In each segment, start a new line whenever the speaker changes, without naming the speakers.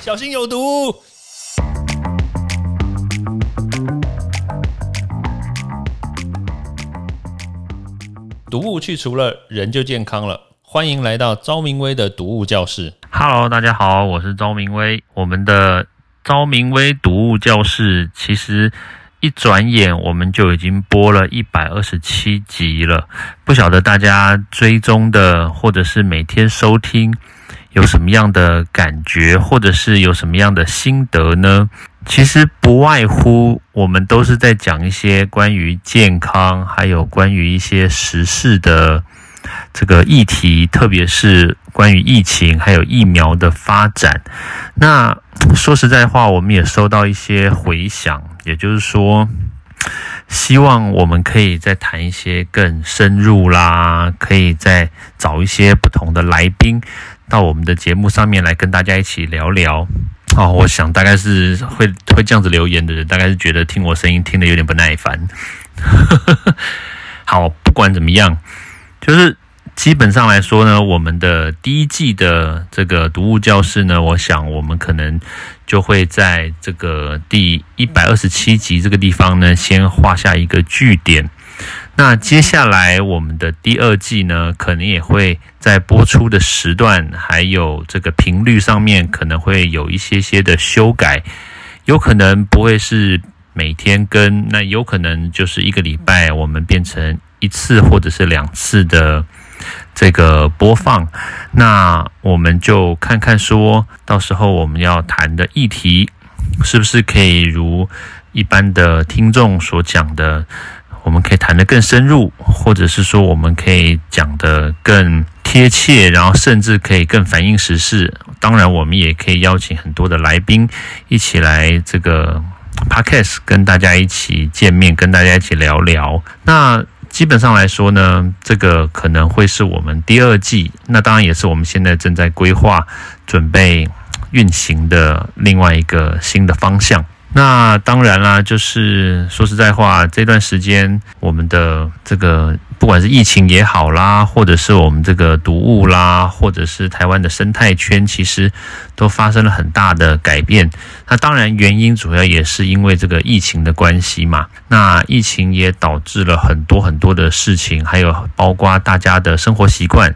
小心有毒。毒物去除了，人就健康了。欢迎来到昭明威的毒物教室。
Hello，大家好，我是昭明威。我们的昭明威毒物教室，其实一转眼我们就已经播了一百二十七集了。不晓得大家追踪的，或者是每天收听，有什么样的感觉，或者是有什么样的心得呢？其实不外乎我们都是在讲一些关于健康，还有关于一些时事的这个议题，特别是关于疫情还有疫苗的发展。那说实在话，我们也收到一些回响，也就是说，希望我们可以再谈一些更深入啦，可以再找一些不同的来宾到我们的节目上面来跟大家一起聊聊。哦，我想大概是会会这样子留言的人，大概是觉得听我声音听得有点不耐烦。好，不管怎么样，就是基本上来说呢，我们的第一季的这个读物教室呢，我想我们可能就会在这个第一百二十七集这个地方呢，先画下一个句点。那接下来我们的第二季呢，可能也会在播出的时段还有这个频率上面，可能会有一些些的修改，有可能不会是每天更，那有可能就是一个礼拜我们变成一次或者是两次的这个播放。那我们就看看说到时候我们要谈的议题是不是可以如一般的听众所讲的。我们可以谈得更深入，或者是说我们可以讲得更贴切，然后甚至可以更反映时事。当然，我们也可以邀请很多的来宾一起来这个 podcast 跟大家一起见面，跟大家一起聊聊。那基本上来说呢，这个可能会是我们第二季，那当然也是我们现在正在规划、准备运行的另外一个新的方向。那当然啦，就是说实在话，这段时间我们的这个不管是疫情也好啦，或者是我们这个毒物啦，或者是台湾的生态圈，其实都发生了很大的改变。那当然原因主要也是因为这个疫情的关系嘛。那疫情也导致了很多很多的事情，还有包括大家的生活习惯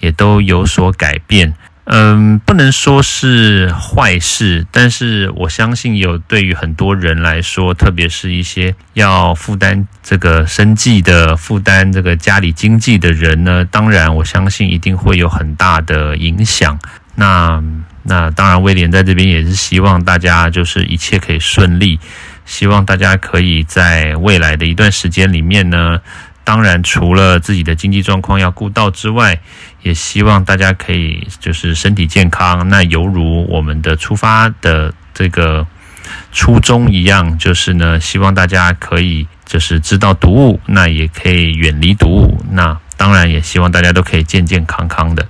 也都有所改变。嗯，不能说是坏事，但是我相信有对于很多人来说，特别是一些要负担这个生计的、负担这个家里经济的人呢，当然我相信一定会有很大的影响。那那当然，威廉在这边也是希望大家就是一切可以顺利，希望大家可以在未来的一段时间里面呢。当然，除了自己的经济状况要顾到之外，也希望大家可以就是身体健康。那犹如我们的出发的这个初衷一样，就是呢，希望大家可以就是知道毒物，那也可以远离毒物。那当然也希望大家都可以健健康康的。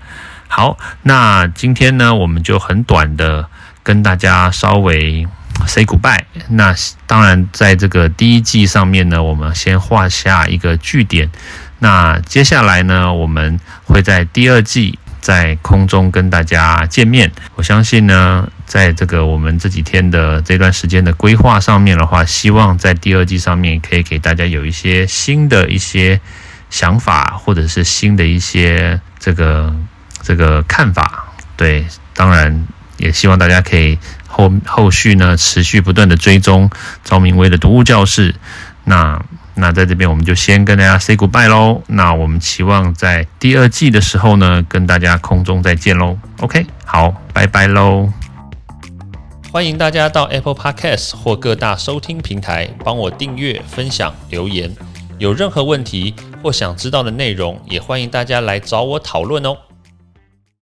好，那今天呢，我们就很短的跟大家稍微 say goodbye。那当然，在这个第一季上面呢，我们先画下一个句点。那接下来呢，我们会在第二季在空中跟大家见面。我相信呢，在这个我们这几天的这段时间的规划上面的话，希望在第二季上面可以给大家有一些新的一些想法，或者是新的一些这个这个看法。对，当然也希望大家可以后后续呢持续不断的追踪赵明威的读物教室。那那在这边我们就先跟大家 say goodbye 喽。那我们期望在第二季的时候呢，跟大家空中再见喽。OK，好，拜拜喽。
欢迎大家到 Apple Podcast 或各大收听平台帮我订阅、分享、留言。有任何问题或想知道的内容，也欢迎大家来找我讨论哦。